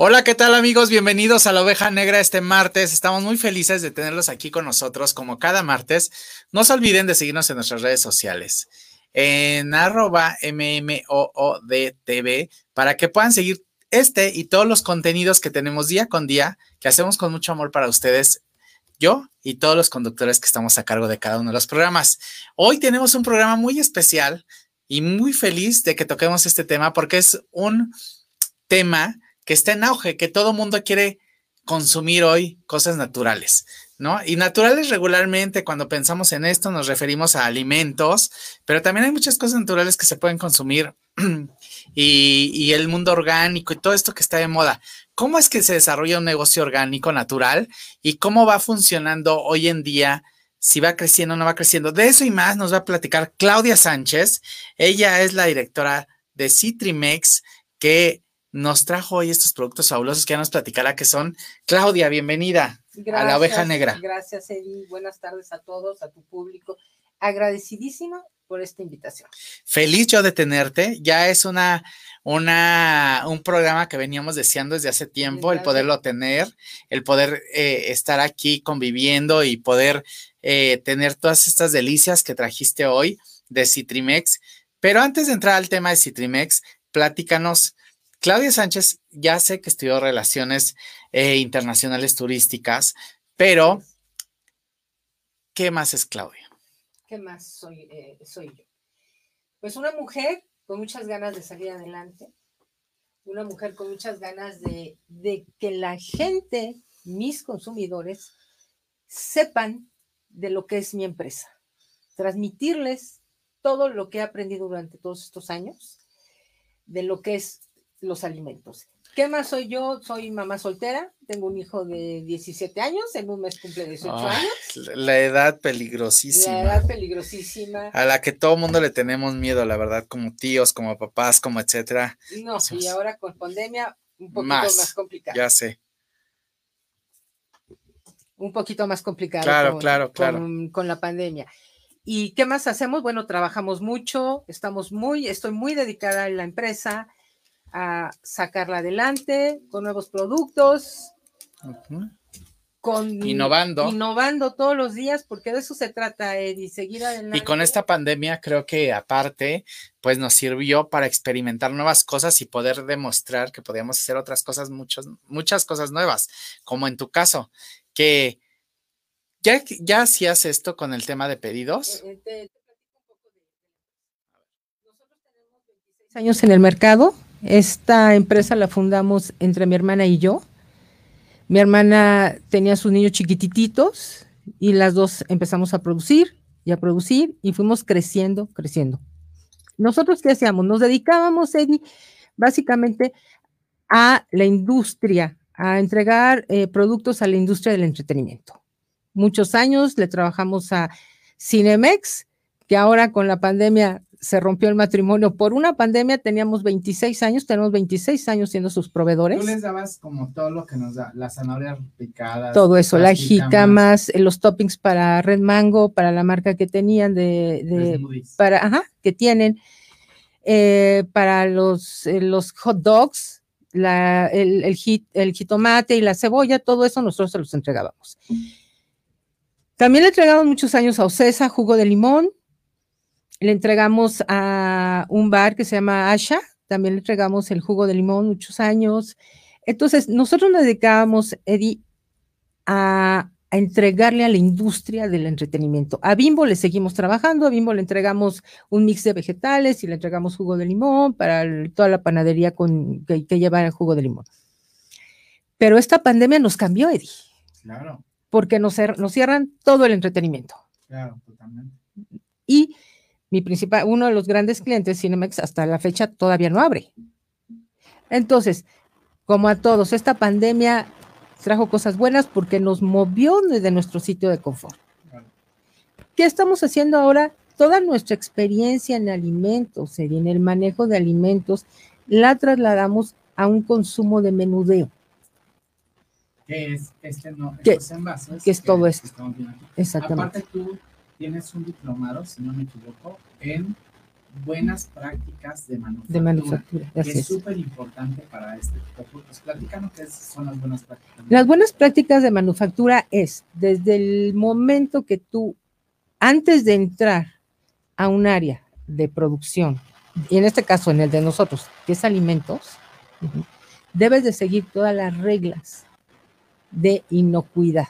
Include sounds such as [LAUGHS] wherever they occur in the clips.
Hola, ¿qué tal amigos? Bienvenidos a la oveja negra este martes. Estamos muy felices de tenerlos aquí con nosotros como cada martes. No se olviden de seguirnos en nuestras redes sociales en arroba MMOODTV para que puedan seguir este y todos los contenidos que tenemos día con día, que hacemos con mucho amor para ustedes, yo y todos los conductores que estamos a cargo de cada uno de los programas. Hoy tenemos un programa muy especial y muy feliz de que toquemos este tema porque es un tema que está en auge, que todo mundo quiere consumir hoy cosas naturales, ¿no? Y naturales regularmente, cuando pensamos en esto, nos referimos a alimentos, pero también hay muchas cosas naturales que se pueden consumir [CLEARS THROAT] y, y, el mundo orgánico y todo esto que está de moda. ¿Cómo es que se desarrolla un negocio orgánico natural y cómo va funcionando hoy en día? Si va creciendo o no va creciendo. De eso y más nos va a platicar Claudia Sánchez. Ella es la directora de Citrimex, que nos trajo hoy estos productos fabulosos que ya nos platicará que son. Claudia, bienvenida a la oveja negra. Gracias, Eddie. Buenas tardes a todos, a tu público. Agradecidísima por esta invitación. Feliz yo de tenerte. Ya es una, una, un programa que veníamos deseando desde hace tiempo, el poderlo tener, el poder eh, estar aquí conviviendo y poder eh, tener todas estas delicias que trajiste hoy de Citrimex. Pero antes de entrar al tema de Citrimex, platícanos Claudia Sánchez ya sé que estudió relaciones eh, internacionales turísticas, pero ¿qué más es Claudia? ¿Qué más soy, eh, soy yo? Pues una mujer con muchas ganas de salir adelante, una mujer con muchas ganas de, de que la gente, mis consumidores, sepan de lo que es mi empresa, transmitirles todo lo que he aprendido durante todos estos años, de lo que es los alimentos. ¿Qué más soy yo? Soy mamá soltera, tengo un hijo de 17 años, en un mes cumple 18 años. La edad peligrosísima. La edad peligrosísima. A la que todo mundo le tenemos miedo, la verdad, como tíos, como papás, como etcétera. No, y ahora con pandemia, un poquito más, complicado. Ya sé. Un poquito más complicado. Claro, claro, claro. Con, con la pandemia. ¿Y qué más hacemos? Bueno, trabajamos mucho, estamos muy, estoy muy dedicada a la empresa a sacarla adelante con nuevos productos, con innovando. Innovando todos los días, porque de eso se trata, Eddie, seguir adelante. Y con esta pandemia creo que aparte, pues nos sirvió para experimentar nuevas cosas y poder demostrar que podíamos hacer otras cosas, muchas, muchas cosas nuevas, como en tu caso, que ya, ya hacías esto con el tema de pedidos. Nosotros tenemos 26 años en el mercado esta empresa la fundamos entre mi hermana y yo. Mi hermana tenía sus niños chiquititos y las dos empezamos a producir y a producir y fuimos creciendo, creciendo. Nosotros, ¿qué hacíamos? Nos dedicábamos, Eddie, básicamente a la industria, a entregar eh, productos a la industria del entretenimiento. Muchos años le trabajamos a Cinemex, que ahora con la pandemia se rompió el matrimonio por una pandemia, teníamos 26 años, tenemos 26 años siendo sus proveedores. Tú les dabas como todo lo que nos da, las zanahorias picadas. Todo eso, la jicamas, eh, los toppings para Red Mango, para la marca que tenían de, para, ajá, que tienen, eh, para los, eh, los hot dogs, la, el, el, el jitomate y la cebolla, todo eso nosotros se los entregábamos. También le entregamos muchos años a Ocesa, jugo de limón, le entregamos a un bar que se llama Asha, también le entregamos el jugo de limón muchos años. Entonces, nosotros nos dedicábamos, Eddie, a, entregarle a la industria del entretenimiento. A Bimbo le seguimos trabajando, a Bimbo le entregamos un mix de vegetales y le entregamos jugo de limón para toda la panadería con, que, lleva el jugo de limón. Pero esta pandemia nos cambió, Eddie. Claro. Porque nos, nos cierran todo el entretenimiento. Claro, totalmente. Y mi principal, uno de los grandes clientes, Cinemex, hasta la fecha todavía no abre. Entonces, como a todos, esta pandemia trajo cosas buenas porque nos movió desde nuestro sitio de confort. ¿Qué estamos haciendo ahora? Toda nuestra experiencia en alimentos, en el manejo de alimentos, la trasladamos a un consumo de menudeo. ¿Qué es este no, ¿Qué, es todo esto? Exactamente. Aparte tú tienes un diplomado, si no me equivoco, en buenas prácticas de manufactura. De manufactura, que es súper importante para este tipo de productos. Platícanos qué son las buenas prácticas. Las buenas prácticas de manufactura es desde el momento que tú, antes de entrar a un área de producción, y en este caso en el de nosotros, que es alimentos, debes de seguir todas las reglas de inocuidad.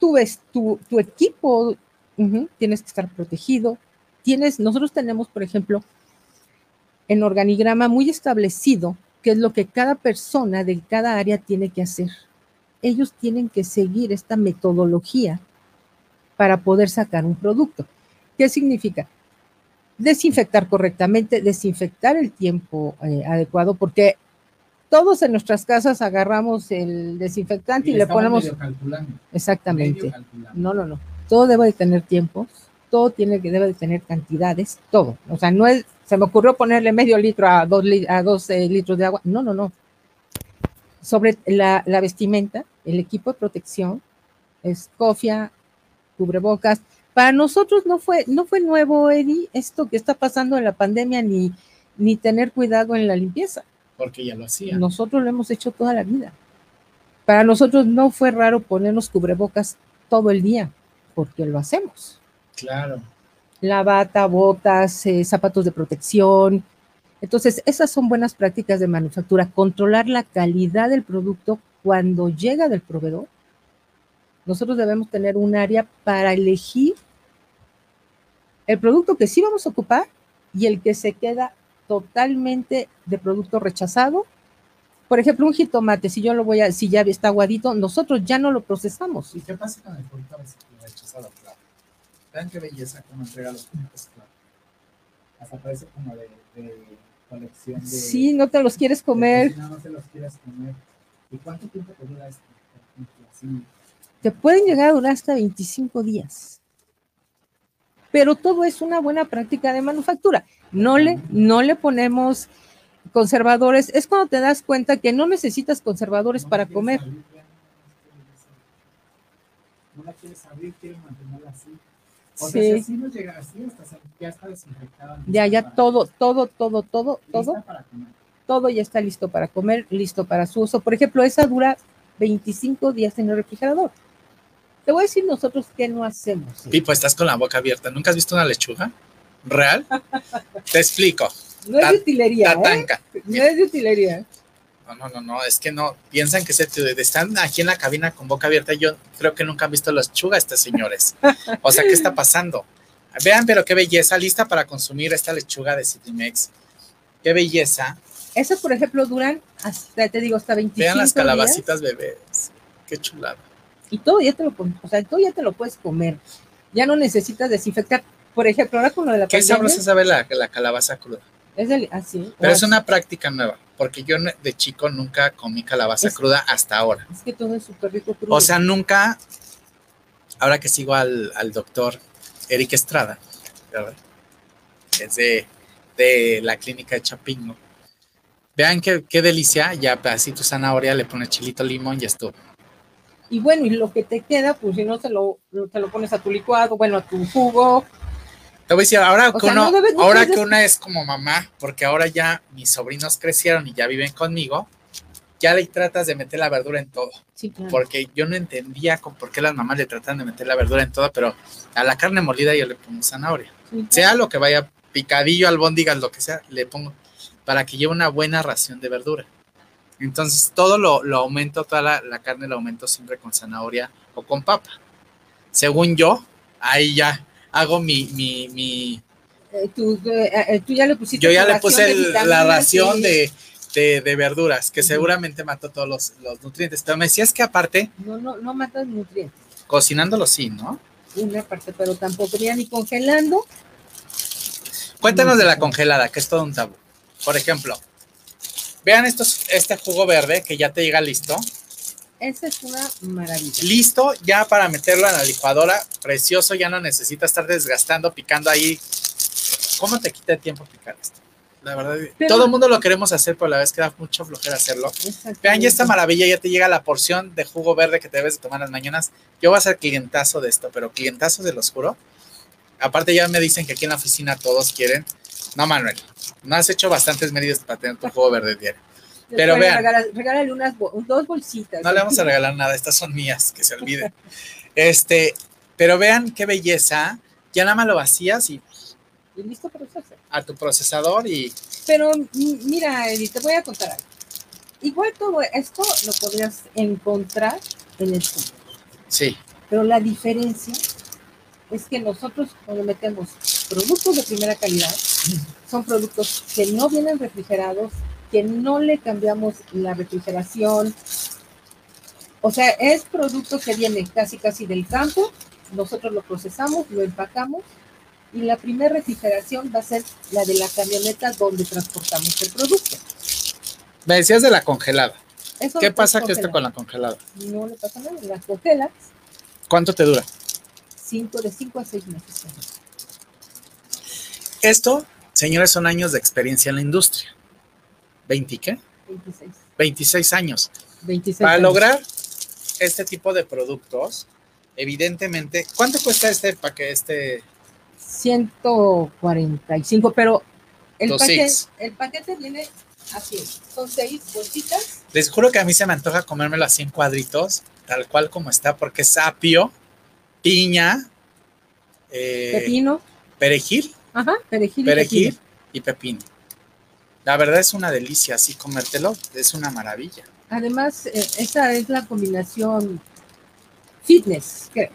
Ves tu, tu equipo, tienes que estar protegido. Tienes, nosotros tenemos, por ejemplo, en organigrama muy establecido qué es lo que cada persona de cada área tiene que hacer. Ellos tienen que seguir esta metodología para poder sacar un producto. ¿Qué significa? Desinfectar correctamente, desinfectar el tiempo eh, adecuado, porque todos en nuestras casas agarramos el desinfectante y, le ponemos medio calculando, exactamente. medio calculando. No, no, no. Todo debe de tener tiempos, todo tiene que debe de tener cantidades, todo. O sea, no es, se me ocurrió ponerle medio litro a dos, a dos eh, litros de agua. No, no, no. Sobre la, la vestimenta, el equipo de protección, escofia, cubrebocas. Para nosotros no fue, no fue nuevo, Eddie, esto que está pasando en la pandemia, ni, ni tener cuidado en la limpieza. Porque ya lo hacía. Nosotros lo hemos hecho toda la vida. Para nosotros no fue raro ponernos cubrebocas todo el día, porque lo hacemos. Claro. La bata, botas, eh, zapatos de protección. Entonces, esas son buenas prácticas de manufactura. Controlar la calidad del producto cuando llega del proveedor. Nosotros debemos tener un área para elegir el producto que sí vamos a ocupar y el que se queda totalmente de producto rechazado. Por ejemplo, un jitomate, si yo lo voy a, si ya está aguadito, nosotros ya no lo procesamos. ¿Y qué pasa con el producto rechazado? Claro. Vean qué belleza cómo entrega los productos, claro. Hasta parece como de, de colección de... Si no te los quieres comer, cocina, no te los quieres comer. ¿Y cuánto tiempo te dura esto? Así, te pueden llegar a durar hasta 25 días. Pero todo es una buena práctica de manufactura. No le, no le ponemos conservadores. Es cuando te das cuenta que no necesitas conservadores no para comer. abrir, No la quieres abrir, quieres mantenerla así. O sea, Sí. si así no llega así, hasta se- ya está desinfectada. Ya, ya para- todo, todo, todo, todo, todo, todo ya está listo para comer, listo para su uso. Por ejemplo, esa dura 25 días en el refrigerador. Te voy a decir nosotros qué no hacemos. Pipo, estás con la boca abierta. ¿Nunca has visto una lechuga? ¿Real? Te explico. No es de utilería, ¿eh? No es de utilería. No, no, no, no, es que no. Piensan que se te- están aquí en la cabina con boca abierta. Yo creo que nunca han visto las lechuga estos señores. O sea, ¿qué está pasando? Vean, pero qué belleza, lista para consumir esta lechuga de Citrimex. Qué belleza. Esas, por ejemplo, duran hasta, te digo, hasta 25 Vean las días. calabacitas bebés. Qué chulada. Y todo ya te lo, o sea, todo ya te lo puedes comer. Ya no necesitas desinfectar. Por ejemplo, ahora con lo de la Qué pandemia, sabrosa sabe la, la calabaza cruda. es del, así. Pero o es una práctica nueva, porque yo de chico nunca comí calabaza Es- cruda hasta ahora. Es que todo es súper rico crudo. O sea, nunca, ahora que sigo al, al doctor Eric Estrada, ¿verdad? Es de, de la clínica de Chapingo. Vean qué, qué delicia, ya así tu zanahoria, le pones chilito, limón y estuvo. Y bueno, y lo que te queda, pues si no se lo, te lo pones a tu licuado, bueno, a tu jugo. Te voy a decir, ahora, que, sea, uno- no ahora que una es como mamá, porque ahora ya mis sobrinos crecieron y ya viven conmigo, ya le tratas de meter la verdura en todo. Sí, claro. porque yo no entendía con por qué las mamás le tratan de meter la verdura en todo, pero a la carne molida yo le pongo zanahoria. Sí, claro. Sea lo que vaya, picadillo, albóndigas, lo que sea, le pongo para que lleve una buena ración de verdura. Entonces todo lo, lo aumento, toda la, la carne lo aumento siempre con zanahoria o con papa. Según yo, ahí ya hago mi, mi, mi Eh, tú, eh, eh, tú ya le pusiste. yo ya le puse el- la ración y- de, de, de verduras, que seguramente mató todos los, los nutrientes. Pero me decías que aparte, No, no, no matas nutrientes. cocinándolo sí, ¿no? Una parte, pero tampoco ya ni congelando. Cuéntanos de la congelada, que es todo un tabú. Por ejemplo, vean estos, este jugo verde que ya te llega listo. Esa es una maravilla. Listo ya para meterlo en la licuadora. Precioso, ya no necesita estar desgastando, picando ahí. ¿Cómo te quita el tiempo picar esto? La verdad, Pero- todo el mundo lo queremos hacer, pero a la vez queda mucho flojera hacerlo. Vean, ya esta maravilla, ya te llega la porción de jugo verde que te debes de tomar las mañanas. Yo voy a ser clientazo de esto, pero clientazo se los juro. Aparte ya me dicen que aquí en la oficina todos quieren. No, Manuel, no has hecho bastantes medidas para tener tu juego verde diario. Pero vean. Regálale unas dos bolsitas. No le vamos a regalar nada, estas son mías, que se olvide. este, pero vean qué belleza. Ya nada más lo vacías y. Y listo para usarse. A tu procesador y. Pero mira, Edith, te voy a contar algo. Igual todo esto lo podrías encontrar en el fondo. Sí. Pero la diferencia es que nosotros cuando metemos productos de primera calidad, son productos que no vienen refrigerados, que no le cambiamos la refrigeración. O sea, es producto que viene casi casi del campo, nosotros lo procesamos, lo empacamos y la primera refrigeración va a ser la de la camioneta donde transportamos el producto. Me decías de la congelada. ¿Qué pasa que esto con la congelada? No le pasa nada, la congelas. ¿Cuánto te dura? Cinco, de 5 a 6 meses. Esto, señores, son años de experiencia en la industria. ¿20 qué? 26. 26 años. 26 Para lograr este tipo de productos, evidentemente, ¿cuánto cuesta este paquete? Este? 145, pero el paquete, el paquete viene así, son seis bolsitas. Les juro que a mí se me antoja comérmelo así en cuadritos, tal cual como está, porque es apio, piña, eh, pepino, perejil, Ajá, perejil, perejil y pepino. La verdad es una delicia así comértelo, es una maravilla. Además, eh, esa es la combinación fitness, que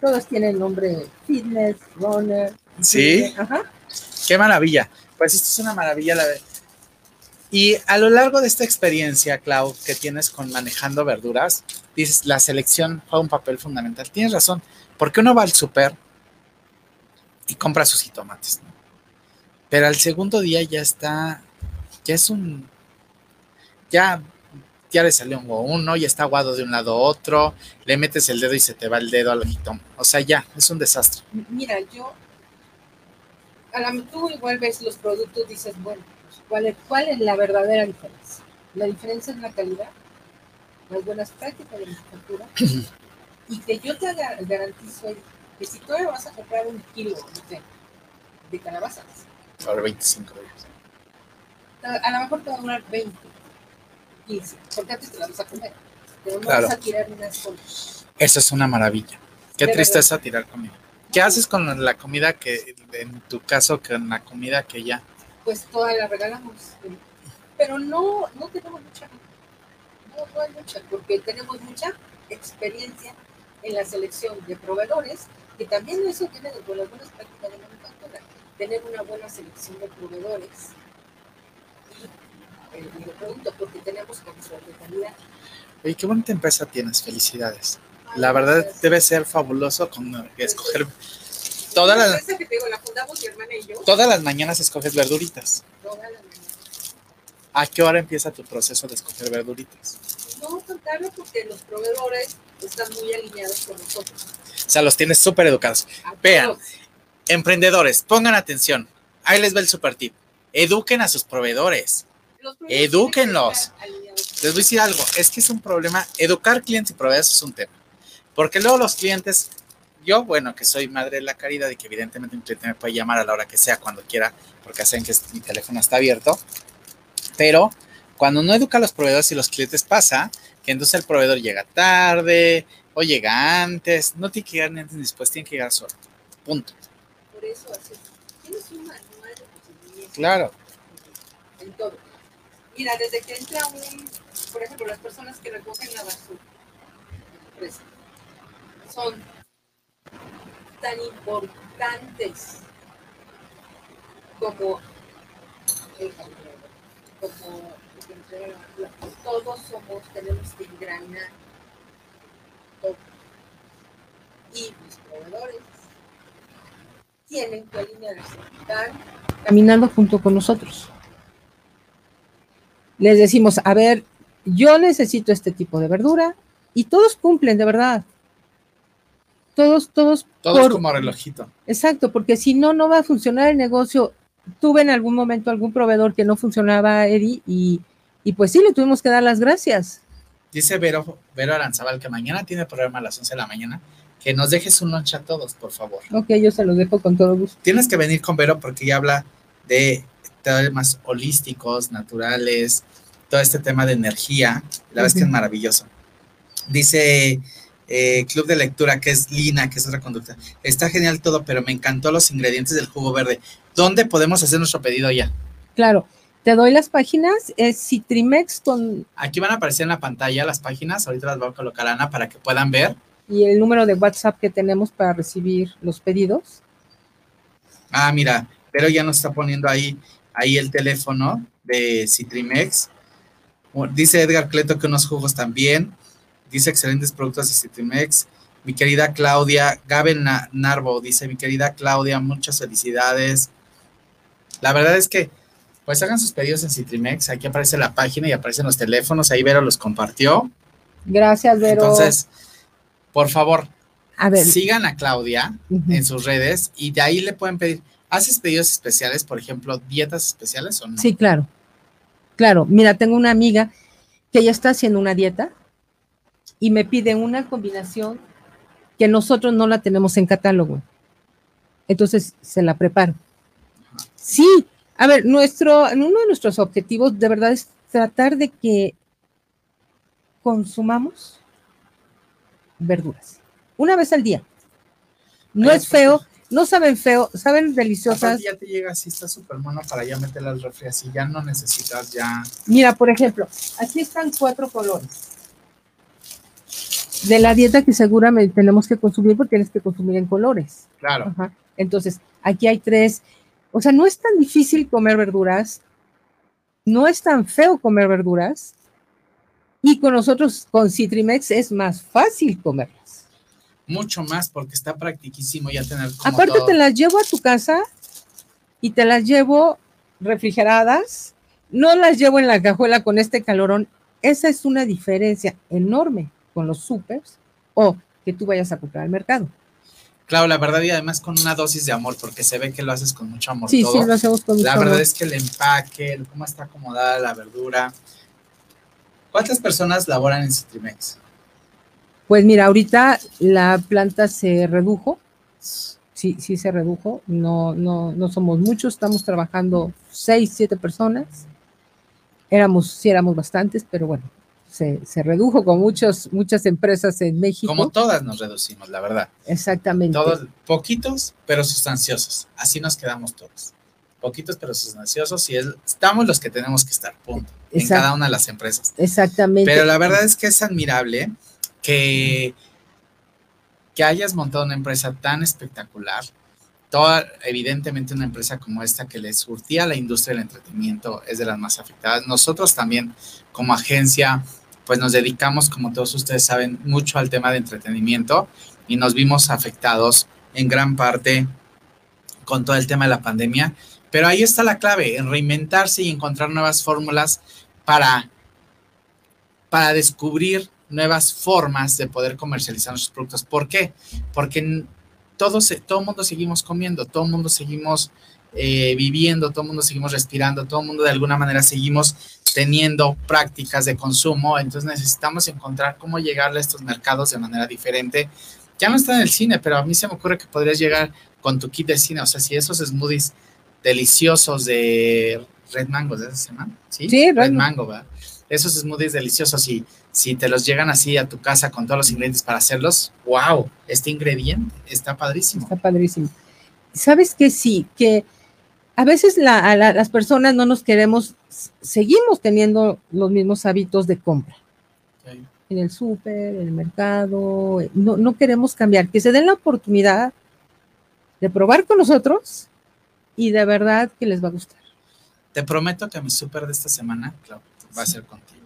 todos tienen nombre fitness, runner. Sí. Ajá. Qué maravilla. Pues esto es una maravilla. La y a lo largo de esta experiencia, Clau, que tienes con manejando verduras, dices, la selección juega un papel fundamental. Tienes razón, porque uno va al súper y compra sus jitomates, Pero al segundo día ya está ya es un, ya, ya le salió un uno, ya está aguado de un lado a otro, le metes el dedo y se te va el dedo al ojito. O sea, ya, es un desastre. Mira, yo, a la tú igual ves los productos, dices, bueno, pues, ¿cuál es, ¿cuál es la verdadera diferencia? La diferencia es la calidad, las buenas prácticas de manufactura, [CLEARS THROAT] y que yo te garantizo que si tú vas a comprar un kilo de, de calabazas, ahora 25 días a lo mejor te va a durar 20, 15, porque antes te la vas a comer. Pero no vas a tirar unas cosas. Eso es una maravilla. Qué tristeza tirar comida. ¿Qué haces con la comida que, en tu caso, con la comida que ya? Pues toda la regalamos. Pero no, no tenemos mucha. No, no hay mucha, porque tenemos mucha experiencia en la selección de proveedores, que también eso viene de las buenas prácticas de manufactura. Tener una buena selección de proveedores el producto porque tenemos de calidad. Oye, qué bonita empresa tienes, felicidades. La verdad debe ser fabuloso con escoger todas las que te digo, la fundamos mi hermana y yo. Todas las mañanas escoges verduritas. Todas las mañanas. ¿A qué hora empieza tu proceso de escoger verduritas? No contarlo porque los proveedores están muy alineados con nosotros. O sea, los tienes súper educados. Vean, emprendedores, pongan atención. Ahí les va el super tip. Eduquen a sus proveedores. Edúquenlos. Les voy a decir algo, es que es un problema, educar clientes y proveedores es un tema. Porque luego los clientes, yo, bueno, que soy madre de la caridad y que evidentemente un cliente me puede llamar a la hora que sea, cuando quiera, porque hacen que mi teléfono está abierto. Pero cuando no educa a los proveedores y los clientes pasa que entonces el proveedor llega tarde o llega antes, no tiene que llegar ni antes ni después, tiene que llegar solo. Punto. Por eso tienes un manual de Claro. En todo. Mira, desde que entra un, por ejemplo, las personas que recogen la basura, son tan importantes como el como todos somos, tenemos que engranar todo. Y los proveedores tienen que alinearse, están caminando junto con nosotros les decimos, a ver, yo necesito este tipo de verdura y todos cumplen, de verdad. Todos, todos. Todos como relojito. Exacto, porque si no, no va a funcionar el negocio. Tuve en algún momento algún proveedor que no funcionaba, Eddie, y, y pues sí, le tuvimos que dar las gracias. Dice Vero, Vero Aranzabal que mañana tiene programa a las 11 de la mañana. que nos dejes un lunch a todos, por favor. Ok, yo se los dejo con todo gusto. Tienes que venir con Vero porque ella habla de temas holísticos, naturales, todo este tema de energía. La verdad es que es maravilloso. Dice eh, Club de Lectura, que es Lina, que es otra conducta. Está genial todo, pero me encantó los ingredientes del jugo verde. ¿Dónde podemos hacer nuestro pedido ya? Claro, te doy las páginas, es Citrimex con... Aquí van a aparecer en la pantalla las páginas, ahorita las voy a colocar Ana para que puedan ver. Y el número de WhatsApp que tenemos para recibir los pedidos. Ah, mira, pero ya nos está poniendo ahí, ahí el teléfono de Citrimex. Dice Edgar Cleto que unos jugos también. Dice excelentes productos de Citrimex. Mi querida Claudia, Gaben Narvo dice, mi querida Claudia, muchas felicidades. La verdad es que pues hagan sus pedidos en Citrimex. Aquí aparece la página y aparecen los teléfonos. Ahí Vero los compartió. Gracias, Vero. Entonces, por favor, sigan a Claudia en sus redes y de ahí le pueden pedir. ¿Haces pedidos especiales, por ejemplo, dietas especiales o no? Sí, claro. Claro. Mira, tengo una amiga que ya está haciendo una dieta y me pide una combinación que nosotros no la tenemos en catálogo. Entonces se la preparo. Sí, a ver, nuestro, uno de nuestros objetivos de verdad es tratar de que consumamos verduras una vez al día. No es feo, no saben feo, saben deliciosas. ya te llega así, está súper mono para ya meterla al refri, así ya no necesitas ya. Mira, por ejemplo, aquí están cuatro colores de la dieta que seguramente tenemos que consumir porque tienes que consumir en colores. Claro. Entonces, aquí hay tres o sea, no es tan difícil comer verduras, no es tan feo comer verduras, y con nosotros, con Citrimex, es más fácil comerlas. Mucho más, porque está practiquísimo ya tener. Aparte, te las llevo a tu casa y te las llevo refrigeradas, no las llevo en la cajuela con este calorón. Esa es una diferencia enorme con los supers o que tú vayas a comprar al mercado. Claro, la verdad y además con una dosis de amor, porque se ve que lo haces con mucho amor. Sí, sí, lo hacemos con mucho amor. La verdad es que el empaque, cómo está acomodada la verdura. ¿Cuántas personas laboran en Citrimex? Pues mira, ahorita la planta se redujo. Sí, sí se redujo. No, no, no somos muchos, estamos trabajando seis, siete personas. Éramos, sí éramos bastantes, pero bueno, se, redujo con muchos, muchas empresas en México. Como todas nos reducimos, la verdad. Exactamente. Todos, poquitos, pero sustanciosos. Así nos quedamos todos. Poquitos, pero sustanciosos y estamos los que tenemos que estar, punto. En cada una de las empresas. Exactamente. Pero la verdad es que es admirable que, hayas montado una empresa tan espectacular. Toda, evidentemente una empresa como esta que le surtía a la industria del entretenimiento es de las más afectadas. Nosotros también como agencia pues nos dedicamos, como todos ustedes saben, mucho al tema de entretenimiento y nos vimos afectados en gran parte con todo el tema de la pandemia. Pero ahí está la clave, en reinventarse y encontrar nuevas fórmulas para, para descubrir nuevas formas de poder comercializar nuestros productos. ¿Por qué? Porque todos, todo el mundo seguimos comiendo, todo el mundo seguimos eh, viviendo, todo el mundo seguimos respirando, todo el mundo de alguna manera seguimos teniendo prácticas de consumo, entonces necesitamos encontrar cómo llegarle a estos mercados de manera diferente. Ya no está en el cine, pero a mí se me ocurre que podrías llegar con tu kit de cine, o sea, si esos smoothies deliciosos de Red Mango, ¿de esa semana? Sí, sí Red, Mango, ¿verdad? Esos smoothies deliciosos y si te los llegan así a tu casa con todos los ingredientes para hacerlos, wow, este ingrediente está padrísimo. Está padrísimo. ¿Sabes qué? Sí, que a veces las personas no nos queremos, seguimos teniendo los mismos hábitos de compra. En el súper, en el mercado, no, no queremos cambiar, que se den la oportunidad de probar con nosotros y de verdad que les va a gustar. Te prometo que mi súper de esta semana va a ser contigo.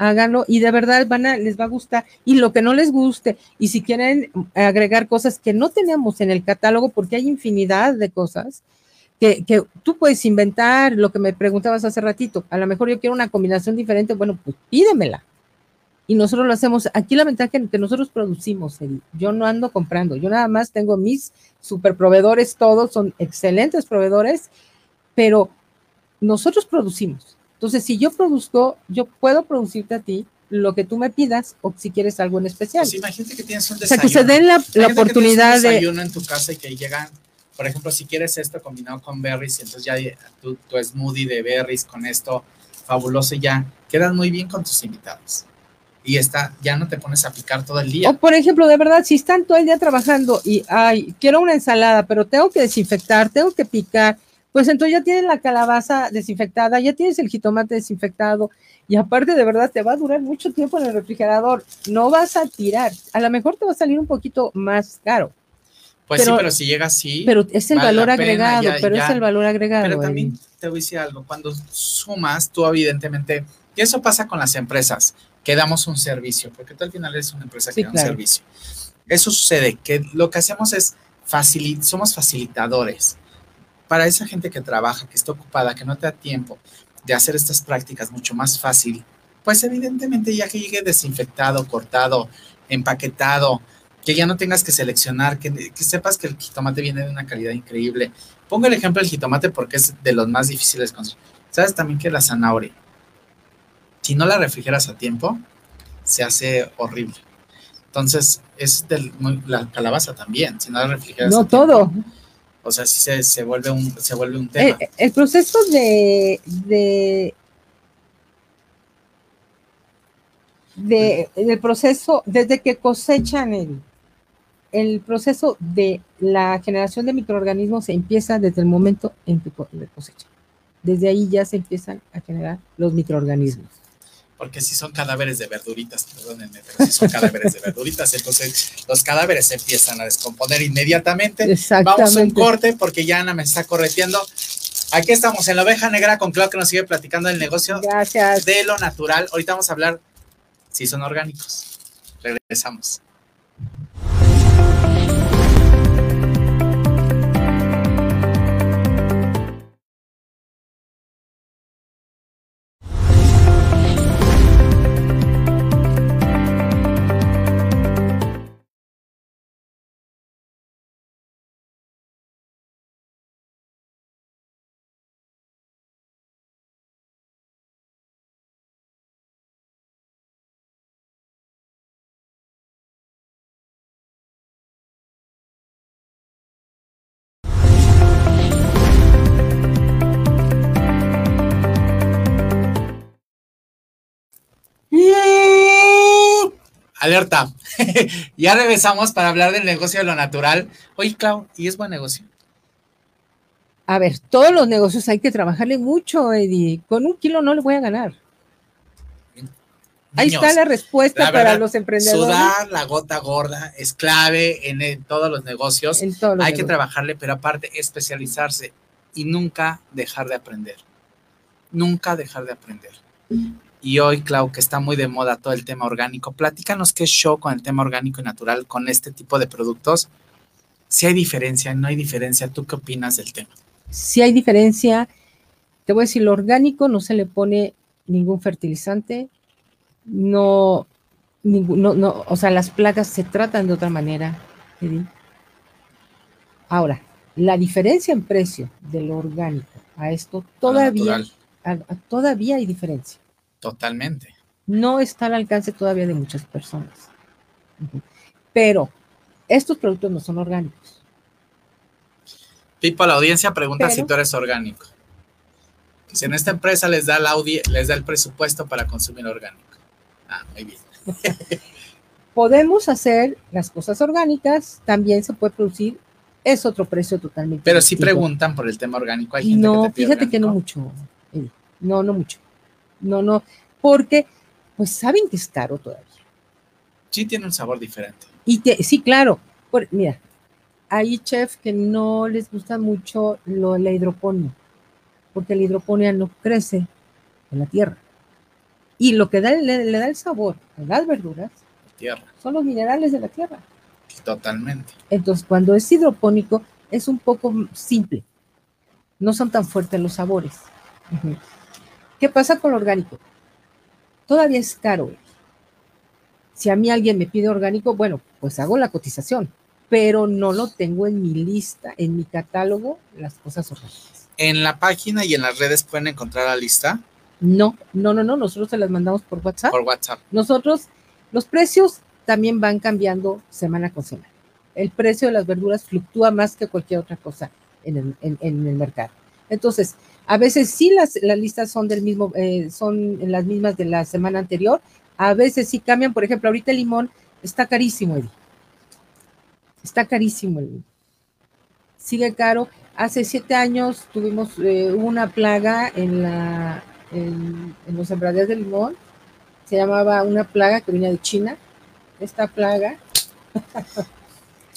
Háganlo y de verdad van a, les va a gustar. Y lo que no les guste, y si quieren agregar cosas que no tenemos en el catálogo, porque hay infinidad de cosas, que, tú puedes inventar lo que me preguntabas hace ratito. A lo mejor yo quiero una combinación diferente, bueno, pues pídemela. Y nosotros lo hacemos. Aquí la ventaja es que nosotros producimos, yo no ando comprando, yo nada más tengo mis super proveedores, todos son excelentes proveedores, pero nosotros producimos. Entonces, si yo produzco, yo puedo producirte a ti lo que tú me pidas o si quieres algo en especial. Pues imagínate que tienes un o sea, que se den la, la oportunidad que de... desayuno en tu casa y que llegan, por ejemplo, si quieres esto combinado con berries, entonces ya tu, tu smoothie de berries con esto, fabuloso, ya quedan muy bien con tus invitados. Y está, ya no te pones a picar todo el día. O por ejemplo, de verdad, si están todo el día trabajando y, ay, quiero una ensalada, pero tengo que desinfectar, tengo que picar, pues entonces ya tienes la calabaza desinfectada, ya tienes el jitomate desinfectado y aparte de verdad te va a durar mucho tiempo en el refrigerador, no vas a tirar, a lo mejor te va a salir un poquito más caro. Pues sí, pero si llega así. Pero es el valor agregado, pero es el valor agregado. Pero también te voy a decir algo, cuando sumas, tú evidentemente, y eso pasa con las empresas, que damos un servicio, porque tú al final eres una empresa que da un servicio. Eso sucede, que lo que hacemos es, facilitar, somos facilitadores para esa gente que trabaja, que está ocupada, que no te da tiempo de hacer estas prácticas mucho más fácil, pues evidentemente ya que llegue desinfectado, cortado, empaquetado, que ya no tengas que seleccionar, que, sepas que el jitomate viene de una calidad increíble. Pongo el ejemplo del jitomate porque es de los más difíciles de conseguir. Sabes también que la zanahoria, si no la refrigeras a tiempo, se hace horrible. Entonces, es de la calabaza también, si no la refrigeras. No a todo. O sea, sí se, se, vuelve, un, se vuelve un tema. El, el proceso de, de, de, el proceso, desde que cosechan el, el proceso de la generación de microorganismos se empieza desde el momento en que cosecha. Desde ahí ya se empiezan a generar los microorganismos porque si son cadáveres de verduritas, perdónenme, pero si son cadáveres de verduritas, entonces los cadáveres se empiezan a descomponer inmediatamente. Vamos a un corte porque ya Ana me está correteando. Aquí estamos en la oveja negra con Clau que nos sigue platicando el negocio Gracias. de lo natural. Ahorita vamos a hablar si son orgánicos. Regresamos. Alerta. [LAUGHS] ya regresamos para hablar del negocio de lo natural. Oye, Clau, ¿y es buen negocio? A ver, todos los negocios hay que trabajarle mucho, Eddie. Con un kilo no le voy a ganar. Ahí está la respuesta para los emprendedores. Sudar la gota gorda es clave en, todos los negocios. En todos los hay negocios. que trabajarle, pero aparte especializarse y nunca dejar de aprender. Nunca dejar de aprender. Y hoy, Clau, que está muy de moda todo el tema orgánico, platícanos qué show con el tema orgánico y natural con este tipo de productos. Si hay diferencia, no hay diferencia, ¿tú qué opinas del tema? Si hay diferencia, te voy a decir, lo orgánico no se le pone ningún fertilizante, no, ningún, no, no, o sea, las plagas se tratan de otra manera. Eddie. Ahora, la diferencia en precio de lo orgánico a esto todavía, a, a, todavía hay diferencia. Totalmente. No está al alcance todavía de muchas personas. Pero estos productos no son orgánicos. Pipo, la audiencia pregunta Pero, si tú eres orgánico. Si en esta empresa les da, la les da el presupuesto para consumir orgánico. Ah, muy bien. [LAUGHS] Podemos hacer las cosas orgánicas, también se puede producir, es otro precio totalmente. Pero si sí preguntan por el tema orgánico. Hay gente no, que te fíjate orgánico. que no mucho. No, no mucho. No, no, porque pues saben que es caro todavía. Sí tiene un sabor diferente. Y te, sí, claro. Por, mira, hay chefs que no les gusta mucho lo, la hidroponía, porque la hidroponía no crece en la tierra. Y lo que da, le, le da el sabor a las verduras tierra. son los minerales de la tierra. Totalmente. Entonces, cuando es hidropónico, es un poco simple. No son tan fuertes los sabores. Uh -huh. ¿Qué pasa con lo orgánico? Todavía es caro. Si a mí alguien me pide orgánico, bueno, pues hago la cotización, pero no lo tengo en mi lista, en mi catálogo, las cosas orgánicas. En la página y en las redes pueden encontrar la lista. No, no, no, no, nosotros se las mandamos por WhatsApp. Por WhatsApp. Nosotros, los precios también van cambiando semana con semana. El precio de las verduras fluctúa más que cualquier otra cosa en el, en, en el mercado. Entonces, a veces sí las, las listas son del mismo, eh, son las mismas de la semana anterior, a veces sí cambian, por ejemplo, ahorita el limón está carísimo, Eddie. Está carísimo el. Sigue caro. Hace siete años tuvimos eh, una plaga en, la, en los sembradíos de limón. Se llamaba una plaga que venía de China. Esta plaga [LAUGHS]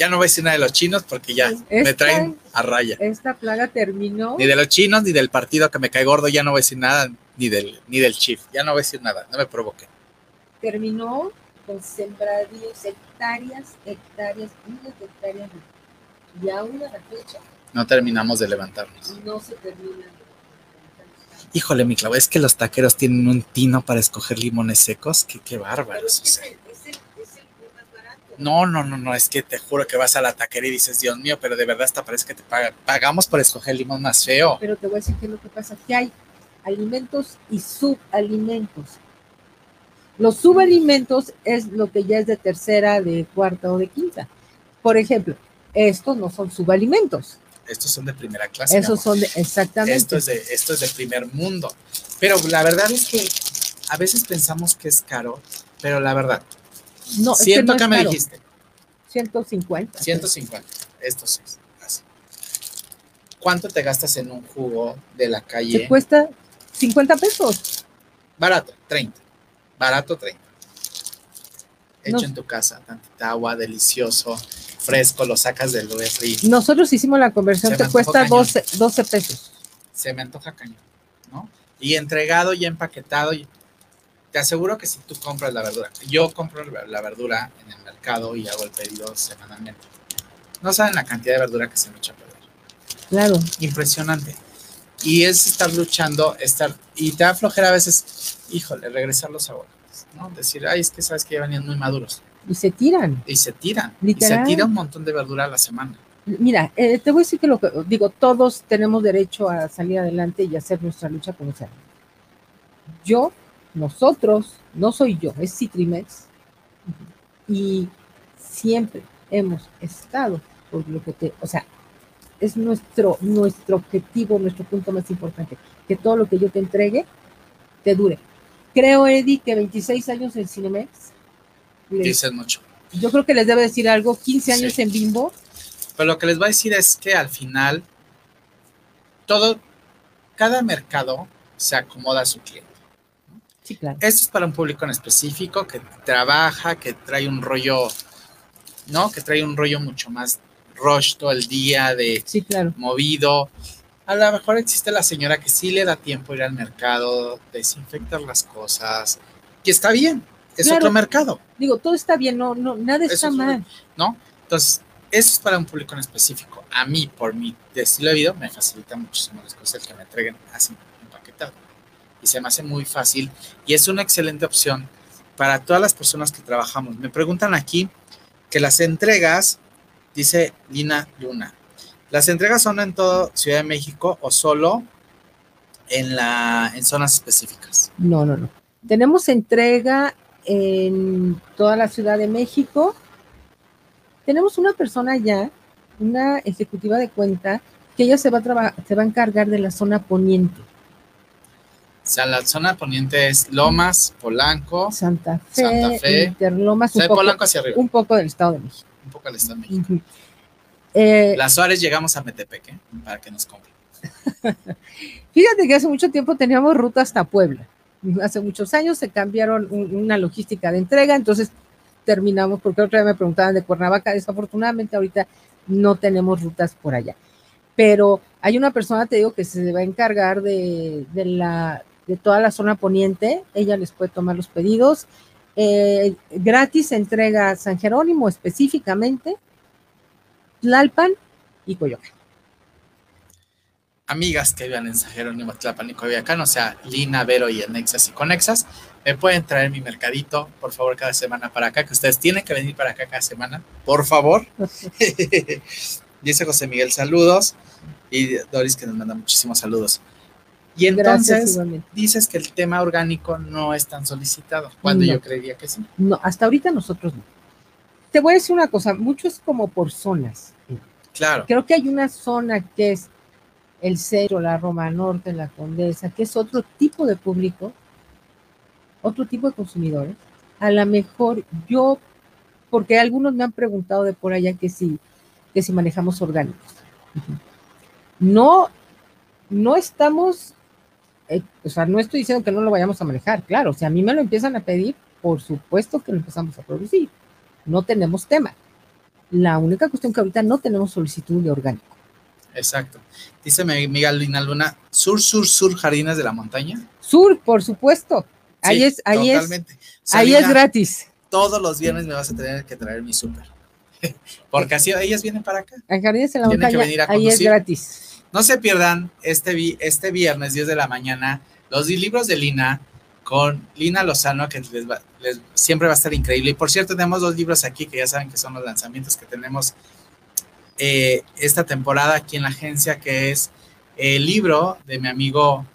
ya no voy a decir nada de los chinos porque ya esta, me traen a raya. Esta plaga terminó. Ni de los chinos, ni del partido que me cae gordo, ya no voy a decir nada, ni del, ni del chief, ya no voy a decir nada, no me provoquen. Terminó con sembradíos, hectáreas, hectáreas, miles de hectáreas. Y aún a la fecha. No terminamos de levantarnos. No se termina. Híjole, mi clavo, es que los taqueros tienen un tino para escoger limones secos, que qué bárbaros es, el, es el más barato. No, no, no, no, es que te juro que vas a la taquería y dices, Dios mío, pero de verdad hasta parece que te pagan. Pagamos por escoger el limón más feo. Pero te voy a decir qué es lo que pasa, que hay alimentos y subalimentos. Los subalimentos es lo que ya es de tercera, de cuarta o de quinta. Por ejemplo, estos no son subalimentos. Estos son de primera clase. Esos son de, exactamente. Esto es, de, esto es de primer mundo. Pero la verdad es que a veces pensamos que es caro, pero la verdad, no, siento es que, no me caro. dijiste. 150. 150. Estos es. Así. ¿Cuánto te gastas en un jugo de la calle? Te cuesta 50 pesos. Barato, 30. Barato, 30. Hecho No. en tu casa, tantita agua, delicioso, fresco, lo sacas del refri. Nosotros hicimos la conversión, te cuesta cañón. 12, 12 pesos. Se me antoja cañón, ¿no? Y entregado y empaquetado. y- te aseguro que si tú compras la verdura, yo compro la verdura en el mercado y hago el pedido semanalmente. No saben la cantidad de verdura que se me echa a perder. Claro. impresionante. Y es estar luchando, estar, y te da flojera a veces, híjole, regresar los sabores, ¿no? Decir, ay, es que sabes que ya venían muy maduros. Y se tiran. Y se tiran. Literal. Y se tira un montón de verdura a la semana. Mira, eh, te voy a decir que lo que digo, todos tenemos derecho a salir adelante y hacer nuestra lucha como sea. Yo, nosotros, no soy yo, es Citrimex. Y siempre hemos estado por lo que te, o sea, es nuestro, nuestro objetivo, nuestro punto más importante, que todo lo que yo te entregue te dure. Creo, Eddie, que 26 años en Cinemex, les- Dicen mucho. yo creo que les debe decir algo, 15 años Sí. en Bimbo, Pero lo que les voy a decir es que al final, todo, cada mercado se acomoda a su cliente. Sí, claro. Esto es para un público en específico que trabaja, que trae un rollo, ¿no? Que trae un rollo mucho más rush todo el día de Sí, claro. movido. A lo mejor existe la señora que sí le da tiempo ir al mercado, desinfectar las cosas, y está bien, es Claro. otro mercado, Digo, todo está bien, no, no, nada está es mal. ¿no? Entonces, eso es para un público en específico. A mí, por mi estilo de vida, me facilita muchísimo las cosas el que me entreguen así empaquetado. Y se me hace muy fácil y es una excelente opción para todas las personas que trabajamos. Me preguntan aquí que las entregas, dice Lina Luna, las entregas son en toda Ciudad de México o solo en, la, en zonas específicas. No, no, no. Tenemos entrega en toda la Ciudad de México. Tenemos una persona ya, una ejecutiva de cuenta, que ella se va a, se va a encargar de la zona poniente. O sea, la zona poniente es Lomas, Polanco, Santa Fe, Santa Fe. Interlomas, o sea, un poco, Polanco hacia arriba, un poco del Estado de México. un poco al Estado de México. Ujú. Eh, Las Suárez llegamos a Metepec, ¿eh? para que nos compren. [LAUGHS] Fíjate que hace mucho tiempo teníamos ruta hasta Puebla. Hace muchos años se cambiaron un- una logística de entrega, entonces terminamos, porque otra vez me preguntaban de Cuernavaca, desafortunadamente ahorita no tenemos rutas por allá. Pero hay una persona, te digo, que se va a encargar de, de la, de toda la zona poniente, ella les puede tomar los pedidos. Eh, gratis entrega San Jerónimo específicamente, Tlalpan y Coyoacán. Amigas que vivan en San Jerónimo, Tlapan y Coyoacán, o sea, Lina, Vero y Anexas y Conexas, me pueden traer mi mercadito, por favor, cada semana para acá, que ustedes tienen que venir para acá cada semana, por favor. [LAUGHS] Dice José Miguel, saludos. Y Doris que nos manda muchísimos saludos. Y entonces dices que el tema orgánico no es tan solicitado, cuando yo creería que sí. No, hasta ahorita nosotros no. Te voy a decir una cosa, mucho es como por zonas. Claro. Creo que hay una zona que es el Cero, la Roma Norte, la Condesa, que es otro tipo de público, otro tipo de consumidores. A lo mejor yo, porque algunos me han preguntado de por allá que si, que si manejamos orgánicos. No, no estamos, eh, o sea, no estoy diciendo que no lo vayamos a manejar, claro, o sea, a mí me lo empiezan a pedir, por supuesto que lo empezamos a producir. No tenemos tema. La única cuestión que ahorita no tenemos solicitud de orgánico. Exacto. Dice mi amiga Lina Luna, sur, sur, sur, jardines de la montaña. Sur, por supuesto. Ahí es, ahí totalmente. es. ahí es gratis. Todos los viernes me vas a tener que traer mi súper. [LAUGHS] Porque así ellas vienen para acá. En Jardines de la Montaña, ahí es gratis. No se pierdan este, este viernes, 10 de la mañana, los libros de Lina con Lina Lozano, que les siempre va a estar increíble. Y por cierto, tenemos dos libros aquí que ya saben que son los lanzamientos que tenemos eh, esta temporada aquí en la agencia, que es el libro de mi amigo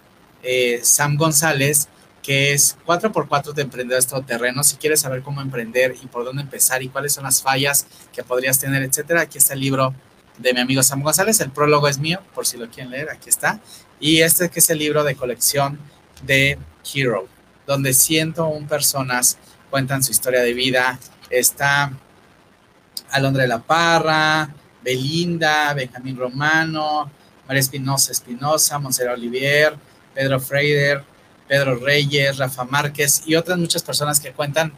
eh, Sam González, que es 4x4 de emprendedores todoterreno. Si quieres saber cómo emprender y por dónde empezar y cuáles son las fallas que podrías tener, etcétera, aquí está el libro de mi amigo Sam González. El prólogo es mío, por si lo quieren leer, aquí está. Y este que es el libro de colección de Hero, donde 101 personas cuentan su historia de vida. Está Alondra de la Parra, Belinda, Benjamín Romano, María Espinosa Espinosa, Monserrat Olivier, Pedro Freider, Pedro Reyes, Rafa Márquez y otras muchas personas que cuentan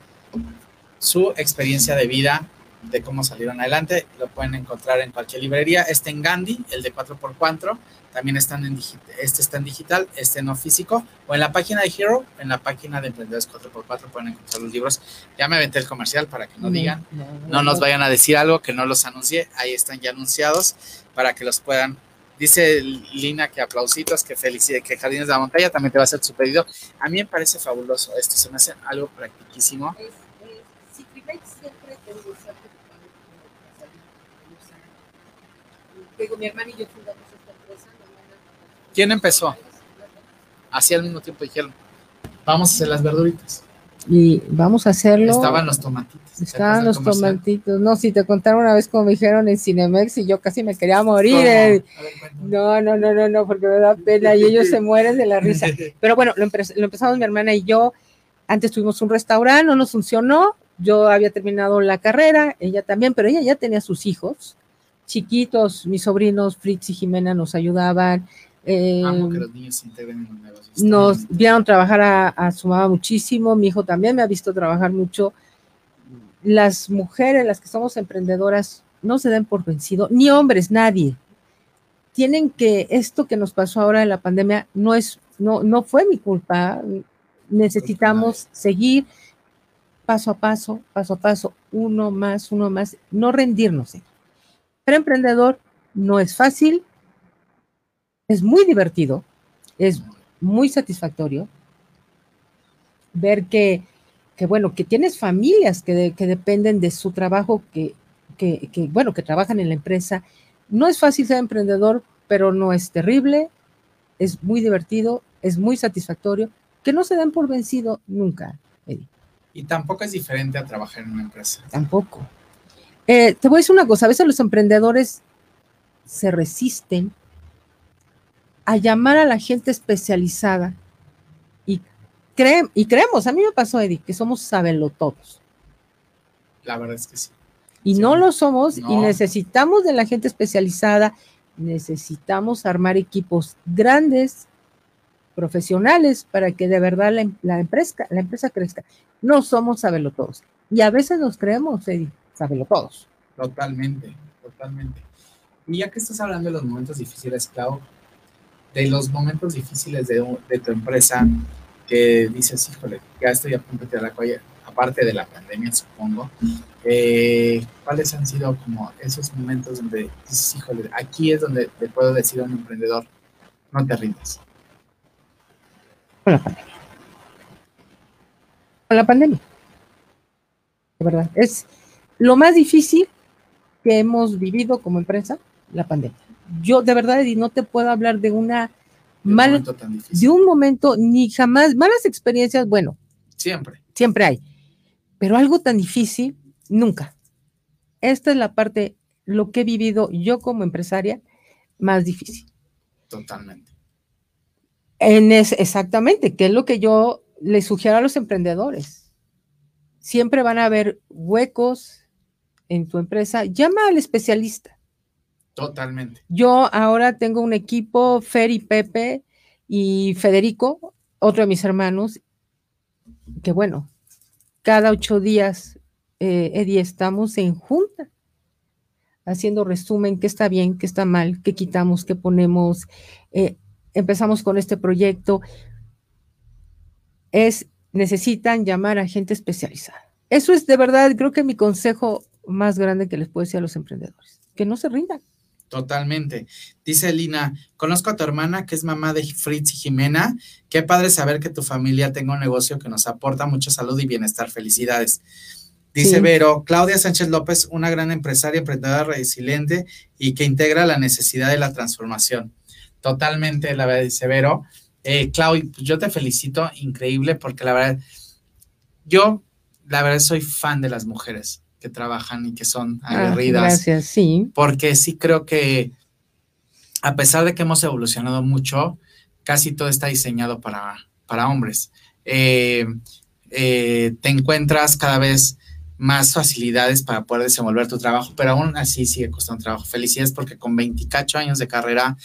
su experiencia de vida, de cómo salieron adelante. Lo pueden encontrar en cualquier librería. Este en Gandhi, el de 4x4, también están en este está en digital, este no físico, o en la página de Hero, en la página de Emprendedores 4x4 pueden encontrar los libros. Ya me aventé el comercial para que no digan, no, nos vayan a decir algo que no los anuncié, ahí están ya anunciados para que los puedan. Dice Lina que aplausitos, que felicidades, que Jardines de la Montaña también te va a hacer su pedido. A mí me parece fabuloso esto, se me hace algo practiquísimo. Mi hermana y yo fundamos ¿Quién empezó? Así al mismo tiempo dijeron, vamos a hacer las verduritas. Y vamos a hacerlo. Estaban los tomatitos. Estaban los tomatitos. No, si te contaron una vez como me dijeron en Cinemex y yo casi me quería morir. Eh. no, no, no, no, no, porque me da pena y ellos se mueren de la risa. [LAUGHS] Pero bueno, lo, lo empezamos mi hermana y yo. Antes tuvimos un restaurante, no nos funcionó. Yo había terminado la carrera, ella también, pero ella ya tenía sus hijos chiquitos, mis sobrinos Fritz y Jimena nos ayudaban, eh, que los niños se integren en los Nos vieron trabajar a, su mamá muchísimo, mi hijo también me ha visto trabajar mucho. Las mujeres, las que somos emprendedoras, no se den por vencido, ni hombres, nadie. Tienen que, esto que nos pasó ahora en la pandemia no es, no, no fue mi culpa. Necesitamos seguir paso a paso, paso a paso, uno más, uno más, no rendirnos. Ser emprendedor no es fácil, es muy divertido, es muy satisfactorio ver que, bueno, que tienes familias que, dependen de su trabajo, que, que, bueno, que trabajan en la empresa. No es fácil ser emprendedor, pero no es terrible, es muy divertido, es muy satisfactorio, que no se den por vencido nunca, Eddie. Y tampoco es diferente a trabajar en una empresa. Tampoco. Eh, te voy a decir una cosa, a veces los emprendedores se resisten a llamar a la gente especializada y, y creemos, a mí me pasó, Eddie, que somos sabelo todos. La verdad es que sí. Y no lo somos y necesitamos de la gente especializada, necesitamos armar equipos grandes, profesionales, para que de verdad la, empresa, la empresa crezca. No somos sabelo todos. Y a veces nos creemos, Eddie, sabelo todos. Totalmente, totalmente. Y ya que estás hablando de los momentos difíciles, Clau, de los momentos difíciles de, tu empresa que dices, híjole, ya estoy a punto de tirar la cuella, aparte de la pandemia, supongo, eh, ¿cuáles han sido como esos momentos donde dices, híjole, aquí es donde te puedo decir a un emprendedor, no te rindas? Con la pandemia. Con la pandemia. De verdad, es lo más difícil que hemos vivido como empresa, la pandemia yo de verdad, y no te puedo hablar de una de un tan difícil. De un momento, ni jamás, malas experiencias, bueno. Siempre. Siempre hay. Pero algo tan difícil, nunca. Esta es la parte, lo que he vivido yo como empresaria, más difícil. Totalmente. En exactamente, que es lo que yo les sugiero a los emprendedores. Siempre van a haber huecos en tu empresa. Llama al especialista. Totalmente. Yo ahora tengo un equipo, Fer y Pepe y Federico, otro de mis hermanos, que bueno, cada ocho días, eh, Eddie, estamos en junta, haciendo resumen, qué está bien, qué está mal, qué quitamos, qué ponemos. Eh, empezamos con este proyecto. Es, necesitan llamar a gente especializada. Eso es de verdad, creo que mi consejo más grande que les puedo decir a los emprendedores, que no se rindan. Totalmente. Dice Lina, conozco a tu hermana que es mamá de Fritz y Jimena. Qué padre saber que tu familia tenga un negocio que nos aporta mucha salud y bienestar. Felicidades. Dice Vero, Claudia Sánchez López, una gran empresaria, emprendedora resiliente y que integra la necesidad de la transformación. Totalmente, la verdad, dice Vero. Eh, Claudia, yo te felicito, increíble, porque la verdad, yo, la verdad, soy fan de las mujeres que trabajan y que son ah, aguerridas. gracias, sí. Porque sí creo que a pesar de que hemos evolucionado mucho, casi todo está diseñado para, para hombres. Eh, eh, te encuentras cada vez más facilidades para poder desenvolver tu trabajo, pero aún así sigue costando trabajo. Felicidades porque con 28 años de carrera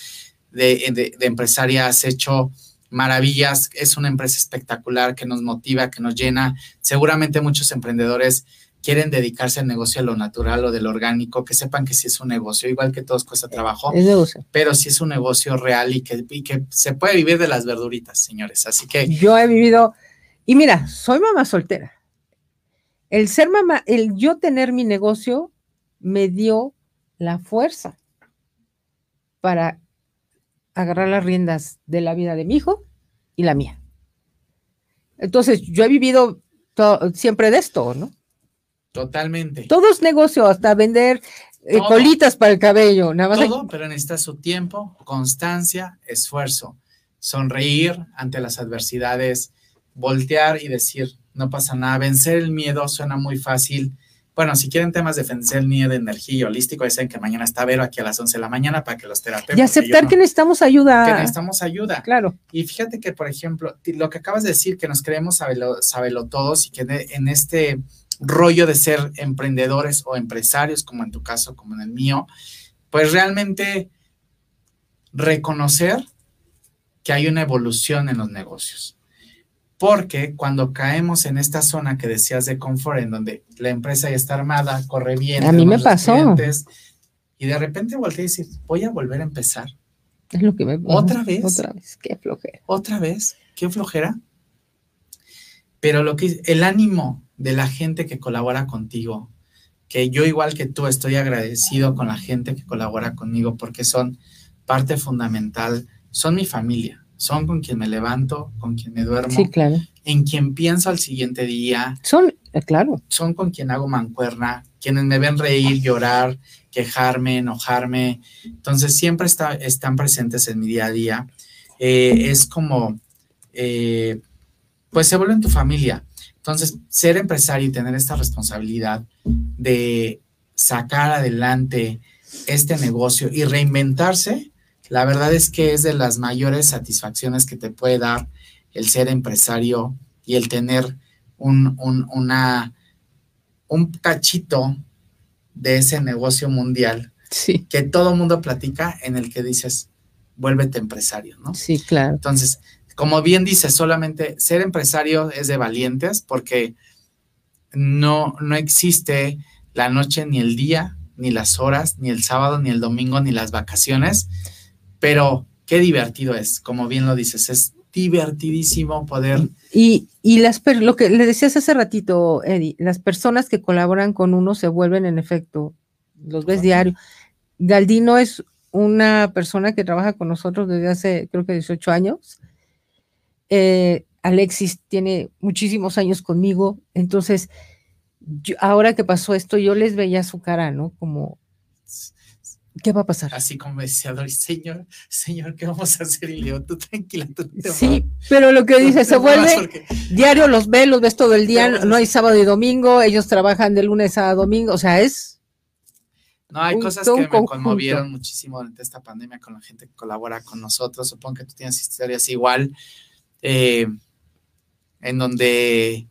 de, de, de empresaria has hecho maravillas, es una empresa espectacular que nos motiva, que nos llena. Seguramente muchos emprendedores quieren dedicarse al negocio de lo natural o del orgánico, que sepan que sí es un negocio, igual que todos cuesta trabajo, pero sí es un negocio real y que, que se puede vivir de las verduritas, señores. Así que... Yo he vivido, y mira, soy mamá soltera. El ser mamá, el yo tener mi negocio me dio la fuerza para agarrar las riendas de la vida de mi hijo y la mía. Entonces, yo he vivido siempre de esto, ¿no? Totalmente. Todo es negocio, hasta vender eh, colitas para el cabello, nada más. Todo, pero necesita su tiempo, constancia, esfuerzo, sonreír ante las adversidades, voltear y decir, no pasa nada, vencer el miedo suena muy fácil. Bueno, si quieren temas de vencer el miedo energía y holístico, saben que mañana está Vero aquí a las 11 de la mañana para que los terapeutas. Y aceptar que necesitamos ayuda. Que necesitamos ayuda. Claro. Y fíjate que, por ejemplo, lo que acabas de decir, que nos creemos sabelo, sabelo todos y que en este rollo de ser emprendedores o empresarios, como en tu caso, como en el mío, pues realmente reconocer que hay una evolución en los negocios. Porque cuando caemos en esta zona que decías de confort, en donde la empresa ya está armada, corre bien, a mí me pasó. y de repente volteé y decir, voy a volver a empezar. Es lo que me ¿Otra vez? Otra vez, qué flojera. ¿Otra vez? ¿Qué flojera? Pero lo que el ánimo de la gente que colabora contigo, que yo igual que tú estoy agradecido con la gente que colabora conmigo porque son parte fundamental, son mi familia, son con quien me levanto, con quien me duermo, sí, claro. en quien pienso al siguiente día. Son, eh, claro. Son con quien hago mancuerna, quienes me ven reír, llorar, quejarme, enojarme. Entonces siempre está, están presentes en mi día a día. Eh, es como, eh, pues se vuelven tu familia. Entonces, ser empresario y tener esta responsabilidad de sacar adelante este negocio y reinventarse, la verdad es que es de las mayores satisfacciones que te puede dar el ser empresario y el tener un, una, un cachito de ese negocio mundial sí. que todo mundo platica en el que dices, vuélvete empresario, ¿no? Sí, claro. Entonces, como bien dice, solamente ser empresario es de valientes porque no, no existe la noche ni el día, ni las horas, ni el sábado, ni el domingo, ni las vacaciones, pero qué divertido es, como bien lo dices, es divertidísimo poder. Y, y las lo que le decías hace ratito, Eddie, las personas que colaboran con uno se vuelven en efecto, los ves diario. Galdino es una persona que trabaja con nosotros desde hace creo que 18 años eh, Alexis tiene muchísimos años conmigo, entonces ahora que pasó esto, yo les veía su cara, ¿no? Como ¿Qué va a pasar? Así como decía Doris, señor, señor, ¿qué vamos a hacer? Y Leo, tú tranquila, tú te Sí, pero lo que dice, se vuelve, diario los ves, los ves todo el día, no hay sábado y domingo, ellos trabajan de lunes a domingo, o sea, es... No, hay cosas que me conmovieron muchísimo durante esta pandemia con la gente que colabora con nosotros, supongo que tú tienes historias igual, eh, en donde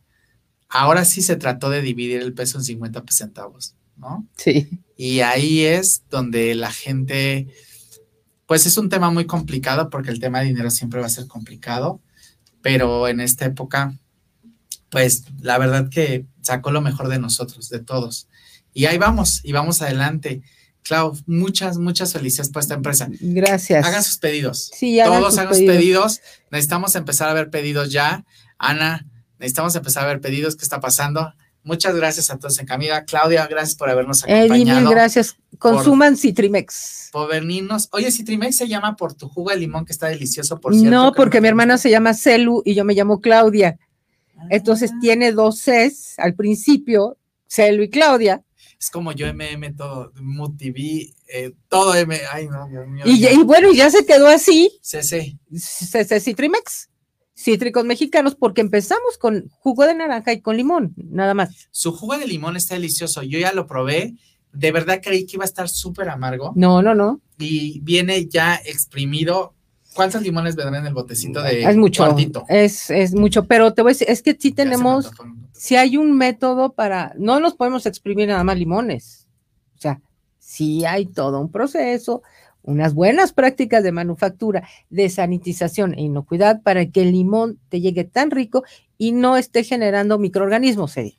ahora sí se trató de dividir el peso en 50 centavos, ¿no? Sí. Y ahí es donde la gente, pues es un tema muy complicado porque el tema de dinero siempre va a ser complicado, pero en esta época, pues la verdad que sacó lo mejor de nosotros, de todos. Y ahí vamos, y vamos adelante. Clau, muchas, muchas felicidades por esta empresa. Gracias. Hagan sus pedidos. Sí, Todos hagan sus pedidos. Necesitamos empezar a ver pedidos ya. Ana, necesitamos empezar a ver pedidos. ¿Qué está pasando? Muchas gracias a todos en camino. Claudia, gracias por habernos acompañado. Eddie, gracias. Consuman Citrimex. Por venirnos. Oye, Citrimex se llama por tu jugo de limón que está delicioso, por cierto. No, porque mi hermana se llama Celu y yo me llamo Claudia. Entonces ah. tiene dos Cs al principio, Celu y Claudia. Es como yo MM todo, MUTV, eh, todo M. Ay, no, Dios mío. Y, y bueno, ya se quedó así. CC. CC Citrimex cítricos mexicanos porque empezamos con jugo de naranja y con limón, nada más. Su jugo de limón está delicioso. Yo ya lo probé. De verdad creí que iba a estar súper amargo. No, no, no. Y viene ya exprimido. ¿Cuántos limones vendrán en el botecito de Es mucho. Es, es mucho, pero te voy a decir, es que sí tenemos, si hay un método para, no nos podemos exprimir nada más limones. O sea, sí hay todo un proceso, unas buenas prácticas de manufactura, de sanitización e inocuidad para que el limón te llegue tan rico y no esté generando microorganismos, Eddie.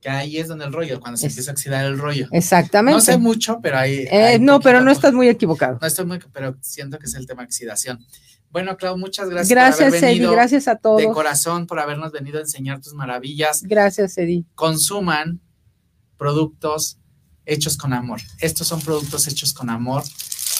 Que ahí es donde el rollo, cuando se empieza a oxidar el rollo. Exactamente. No sé mucho, pero ahí. Eh, no, pero no estás muy equivocado. No estoy muy, pero siento que es el tema de oxidación. Bueno, Clau, muchas gracias. Gracias, por haber gracias a todos. De corazón por habernos venido a enseñar tus maravillas. Gracias, Eddie. Consuman productos hechos con amor. Estos son productos hechos con amor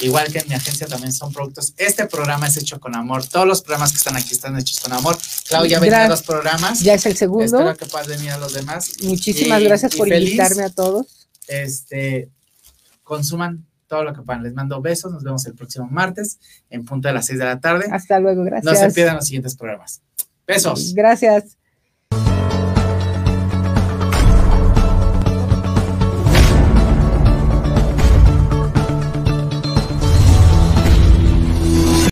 igual que en mi agencia también son productos. Este programa es hecho con amor. Todos los programas que están aquí están hechos con amor. Claudia, ya a los programas. Ya es el segundo. Espero que puedas venir a los demás. Muchísimas gracias por invitarme a todos. Este, consuman todo lo que puedan. Les mando besos, nos vemos el próximo martes en punto de las 6 de la tarde. Hasta luego, gracias. No se pierdan los siguientes programas. Besos. Gracias.